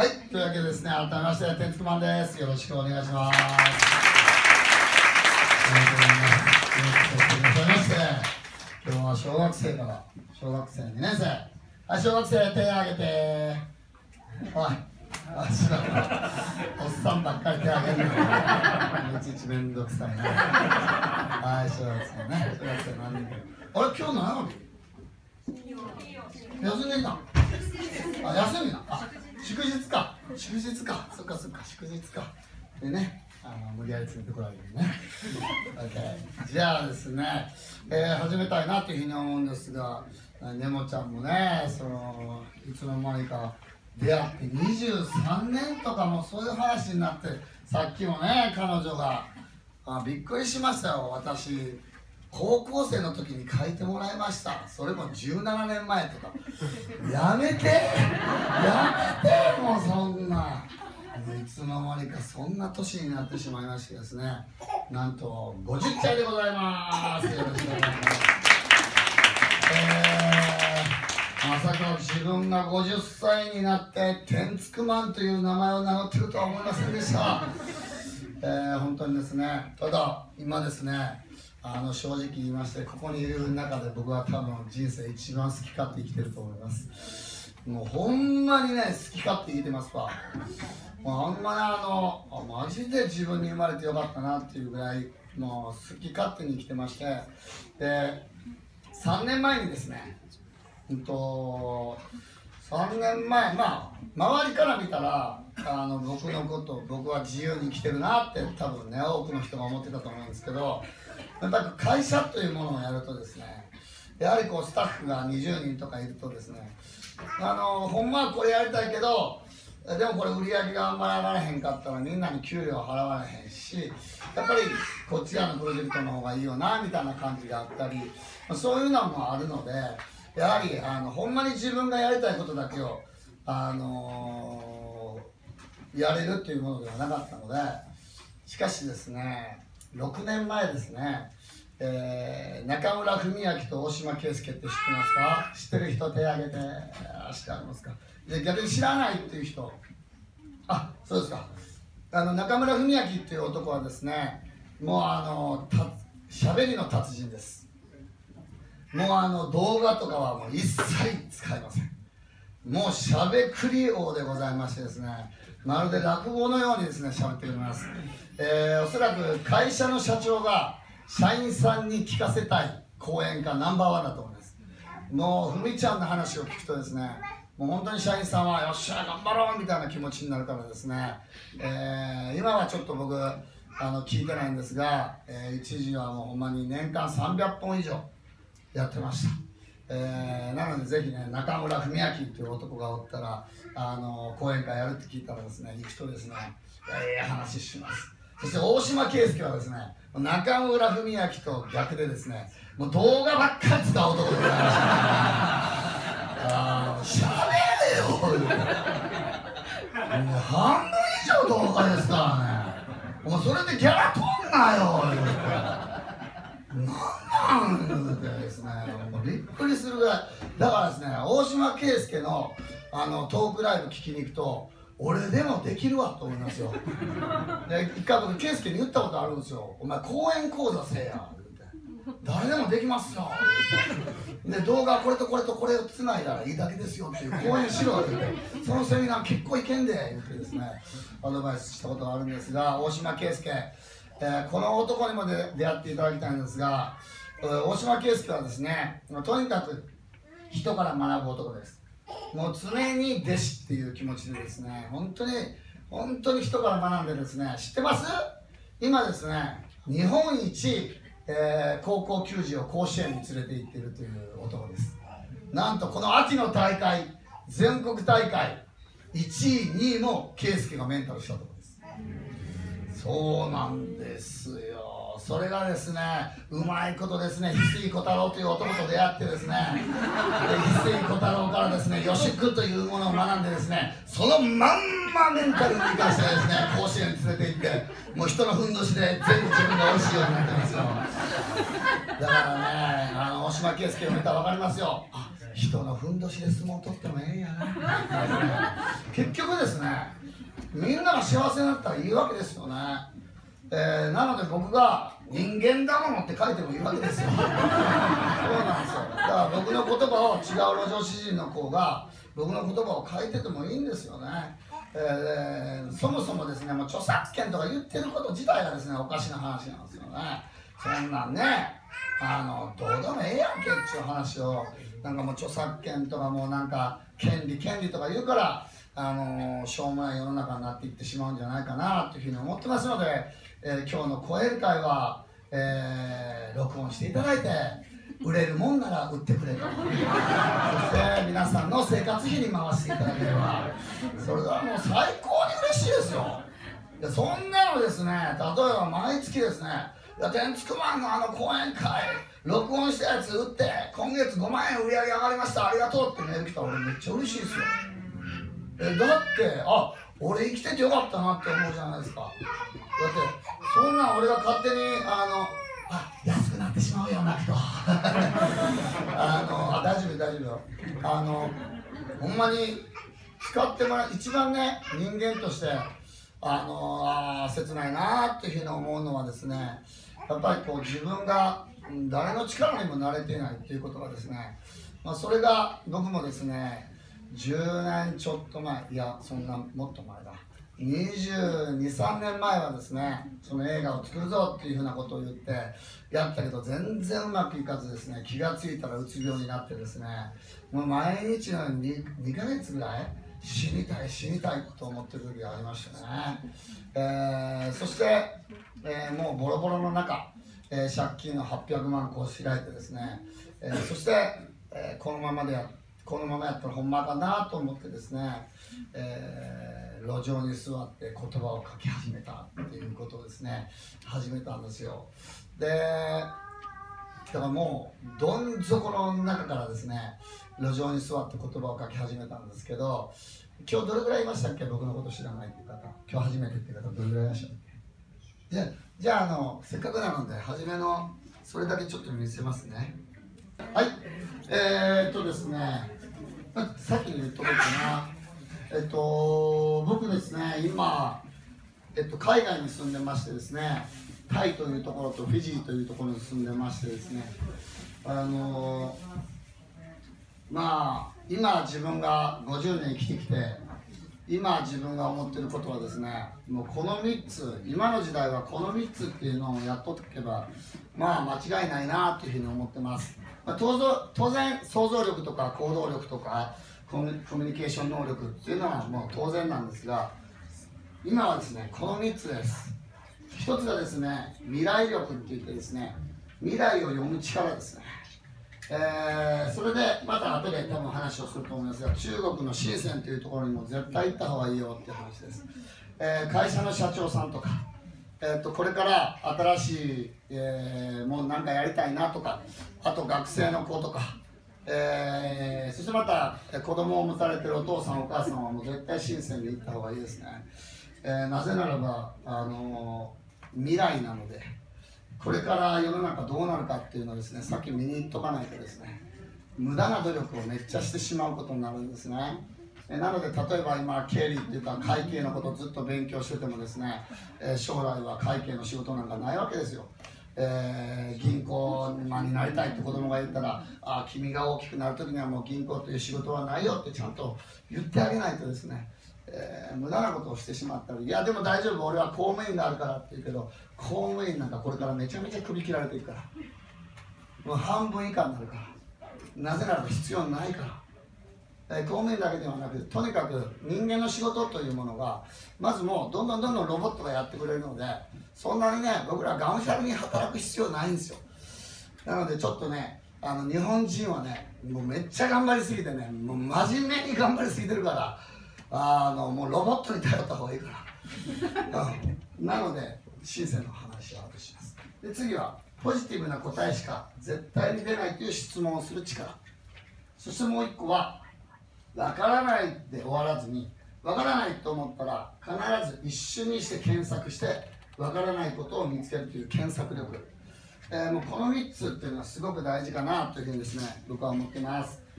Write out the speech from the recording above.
はい、というわけでですね、改めまして、てつくまんです。よろしくお願いします。ありがとうございます。今日は小学生から小学生2年生。はい、小学生手を挙げて。おい。あ、違う。おっさんばっかり手を挙げるの。いちいちめんどくさいな。はい、小学生ね。小学生何人あれ、今日何曜日休んできたあ、休みな。あ、祝日か。祝日か。そっかそっか、祝日か。でね、あの無理やり連れてこられるね。OK。じゃあですね、えー、始めたいなというふうに思うんですが、ねもちゃんもね、そのいつの間にか出会って23年とかもそういう話になって、さっきもね、彼女が、あびっくりしましたよ、私。高校生の時に書いてもらいました。それも17年前とか。やめて！やめてもうそんな。いつの間にかそんな年になってしまいましてですね。なんと50歳でございます。よろしくお願いします。えー、まさか自分が50歳になって天竺マンという名前を名乗ってるとは思いませんでした。えー、本当にですね。ただ今ですねあの正直言いましてここにいる中で僕は多分人生一番好き勝手生きてると思います。もうほんまにね好き勝手生きてますわ。もうあんまりあのマジで自分に生まれてよかったなっていうぐらいもう好き勝手に生きてまして。で3年前にですねうんと3年前まあ周りから見たらあの僕のこと僕は自由に生きてるなって多分ね多くの人が思ってたと思うんですけどやっぱり会社というものをやるとですねやはりこうスタッフが20人とかいるとですねあのほんまはこれやりたいけどでもこれ売り上げがあんまり上がらへんかったらみんなに給料払われへんしやっぱりこっち側のプロジェクトの方がいいよなみたいな感じがあったりそういうのもあるのでやはりあのほんまに自分がやりたいことだけをあのー、やれるっていうものではなかったのでしかしですね6年前ですね、えー、中村文明と大島圭介って知ってますか？知ってる人手挙げて知ってありますか？で逆に知らないっていう人。あそうですか。あの中村文明っていう男はですねもうあのしゃべりの達人です。もうあの動画とかはもう一切使いません。もうしゃべくり王でございましてですねまるで落語のようにですね喋っております。えー、おそらく会社の社長が社員さんに聞かせたい講演家ナンバーワンだと思います。もうふみちゃんの話を聞くとですねもう本当に社員さんはよっしゃ頑張ろうみたいな気持ちになるからですね、えー、今はちょっと僕あの聞いてないんですが、えー、一時はもうほんまに年間300本以上やってました、えー、なのでぜひね中村文明っていう男がおったらあの講演会やるって聞いたらですね行くとですねええー、話します。そして大島圭介はですね中村文明と逆でですねもう動画ばっかり使う男でございました、しゃべれよもう半分以上動画ですからね。もうそれでギャラ取んなよなんなんですね。びっくりするぐらい。だからですね大島圭介のあのトークライブ聞きに行くと俺でもできるわと思いますよ。で一回僕圭介に言ったことあるんですよ「お前講演講座せえや」誰でもできますよ。で動画これとこれとこれをつないだらいいだけですよっていう講演しろって言ってそのセミナー結構いけんで言ってですね。アドバイスしたことがあるんですが大島圭介、えー、この男にもで出会っていただきたいんですが、えー、大島圭介はですねとにかく人から学ぶ男ですもう常に弟子っていう気持ちでですね本当に本当に人から学んでですね知ってます？今ですね日本一、えー、高校球児を甲子園に連れて行ってるという男です。なんとこの秋の大会全国大会1位2位も圭介がメンタルしたところです。そうなんですよ。それがですねうまいことですね翡翠小太郎という男と出会ってですね翡翠小太郎からですね予祝というものを学んでですねそのまんまメンタルに生かしてですね甲子園に連れて行ってもう人のふんどしで全部自分が美味しいようになってますよ。だからねあの大島圭介を見たら分かりますよ。人のふんどしで相撲取ってもええやな。結局ですねみんなが幸せになったらいいわけですよね、えー、なので僕が人間だものって書いてもいいわけですよ。そうなんですよ。だから僕の言葉を違う路上詩人の子が僕の言葉を書いててもいいんですよね。えー、そもそもですねもう著作権とか言ってること自体がですねおかしな話なんですよね。そんなんねあのどうでもええやんけっていう話をなんかもう著作権とかもうなんか権利権利とか言うからあのしょうもない世の中になっていってしまうんじゃないかなというふうに思ってますので、えー、今日の声エ会は、えー、録音していただいて売れるもんなら売ってくれと。そして皆さんの生活費に回していただければ。それはもう最高に嬉しいですよ。でそんなのですね例えば毎月ですねい天竺マンのあの講演会録音したやつ売って今月5万円売り上げ上がりましたありがとうってメール来たら俺めっちゃ嬉しいですよ。えだってあ俺生きててよかったなって思うじゃないですか。だってそんなん俺が勝手にあのあ安くなってしまうよなと。あのあ大丈夫大丈夫あのほんまに使ってもらう一番ね人間としてあのあ切ないなっていうふうに思うのはですねやっぱりこう自分が誰の力にも慣れていないっていうことがですね、まあ、それが僕もですね10年ちょっと前いやそんなもっと前だ。223年前はですねその映画を作るぞっていうふうなことを言ってやったけど全然うまくいかずですね気が付いたらうつ病になってですねもう毎日のように 2, 2ヶ月ぐらい死にたい死にたいと思ってる時がありましたね、えー、そして、えー、もうボロボロの中、えー、借金の800万こう開いてですね、えそして、えこのままでやってこのままやったらほんまかなと思ってですね、えー路上に座って言葉を書き始めたっていうことをですね始めたんですよ。でだからもうどん底の中からですね路上に座って言葉を書き始めたんですけど今日どれぐらいいましたっけ？僕のこと知らないっていう方。今日初めてっていう方どれぐらいいましたっけ？じゃじゃああのせっかくなので初めのそれだけちょっと見せますね。はい。えー、っとですね。さっき言っとこうかなえっと、僕ですね、今、えっと、海外に住んでましてですね、タイというところとフィジーというところに住んでましてですね、あのまあ、今自分が50年生きてきて、今自分が思ってることはですね、もうこの3つ、今の時代はこの3つっていうのをやっとけば、まあ間違いないなというふうに思ってます。まあ、当然、想像力とか行動力とか、コミュニケーション能力っていうのはもう当然なんですが今はですねこの3つです。1つがですね未来力って言ってですね未来を読む力ですね。えー、それでまた後で多分話をすると思いますが中国の深センというところにも絶対行った方がいいよっていう話です、えー、会社の社長さんとか、えーと、これから新しい、えー、もう何かやりたいなとかあと学生の子とかえー、そしてまた子供を持たれてるお父さんお母さんはもう絶対深センで行った方がいいですね、えー、なぜならば、あの、未来なのでこれから世の中どうなるかっていうのをですねさっき見に行っとかないとですね無駄な努力をめっちゃしてしまうことになるんですね。なので例えば今経理っていうか会計のことをずっと勉強しててもですね、え将来は会計の仕事なんかないわけですよ。えー、銀行になりたいって子供が言ったらあ君が大きくなる時にはもう銀行という仕事はないよってちゃんと言ってあげないとですね、えー、無駄なことをしてしまったり。いやでも大丈夫。俺は公務員があるからって言うけど公務員なんかこれからめちゃめちゃ首切られていくから。もう半分以下になるから。なぜなら必要ないから。え公務員だけではなくとにかく人間の仕事というものがまずもうどんどんどんどんロボットがやってくれるのでそんなにね僕らがむしゃらに働く必要ないんですよ。なのでちょっとねあの日本人はねもうめっちゃ頑張りすぎてねもう真面目に頑張りすぎてるからあのもうロボットに頼った方がいいから、うん、なのでシンセンの話はします。で次はポジティブな答えしか絶対に出ないという質問をする力。そしてもう一個はわからないで終わらずにわからないと思ったら必ず一瞬にして検索してわからないことを見つけるという検索力、えー、もうこの3つっていうのはすごく大事かなというふうにですね僕は思ってます。